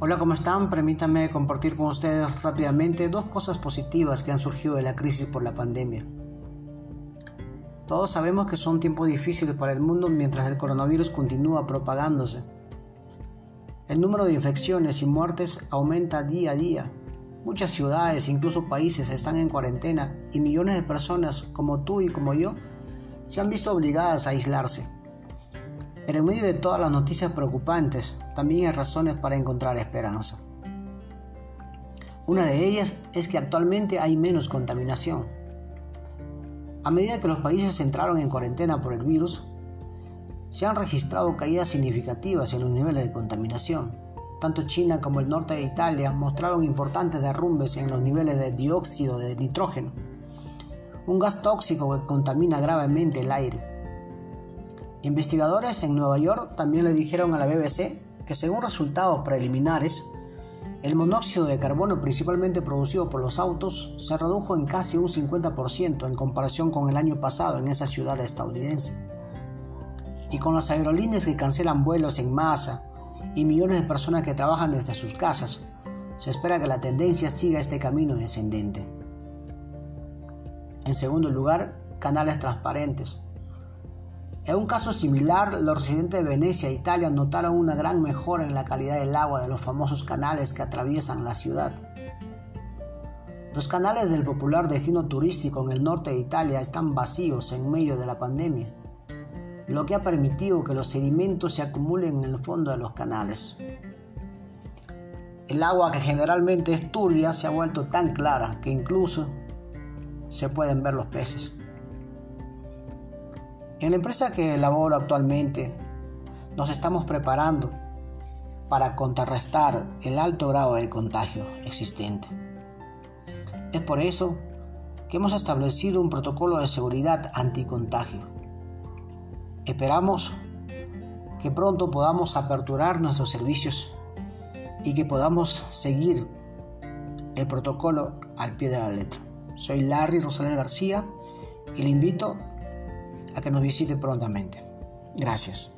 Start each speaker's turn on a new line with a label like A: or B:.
A: Hola, ¿cómo están? Permítanme compartir con ustedes rápidamente dos cosas positivas que han surgido de la crisis por la pandemia. Todos sabemos que son tiempos difíciles para el mundo mientras el coronavirus continúa propagándose. El número de infecciones y muertes aumenta día a día. Muchas ciudades, incluso países, están en cuarentena y millones de personas, como tú y como yo, se han visto obligadas a aislarse. Pero en medio de todas las noticias preocupantes, también hay razones para encontrar esperanza. Una de ellas es que actualmente hay menos contaminación. A medida que los países entraron en cuarentena por el virus, se han registrado caídas significativas en los niveles de contaminación. Tanto China como el norte de Italia mostraron importantes derrumbes en los niveles de dióxido de nitrógeno, un gas tóxico que contamina gravemente el aire. Investigadores en Nueva York también le dijeron a la BBC que según resultados preliminares, el monóxido de carbono principalmente producido por los autos se redujo en casi un 50% en comparación con el año pasado en esa ciudad estadounidense. Y con las aerolíneas que cancelan vuelos en masa y millones de personas que trabajan desde sus casas, se espera que la tendencia siga este camino descendente. En segundo lugar, canales transparentes. En un caso similar, los residentes de Venecia, Italia, notaron una gran mejora en la calidad del agua de los famosos canales que atraviesan la ciudad. Los canales del popular destino turístico en el norte de Italia están vacíos en medio de la pandemia, lo que ha permitido que los sedimentos se acumulen en el fondo de los canales. El agua que generalmente es turbia se ha vuelto tan clara que incluso se pueden ver los peces. En la empresa que elaboro actualmente, nos estamos preparando para contrarrestar el alto grado de contagio existente. Es por eso que hemos establecido un protocolo de seguridad anticontagio. Esperamos que pronto podamos aperturar nuestros servicios y que podamos seguir el protocolo al pie de la letra. Soy Larry Rosales García y le invito que nos visite prontamente. Gracias.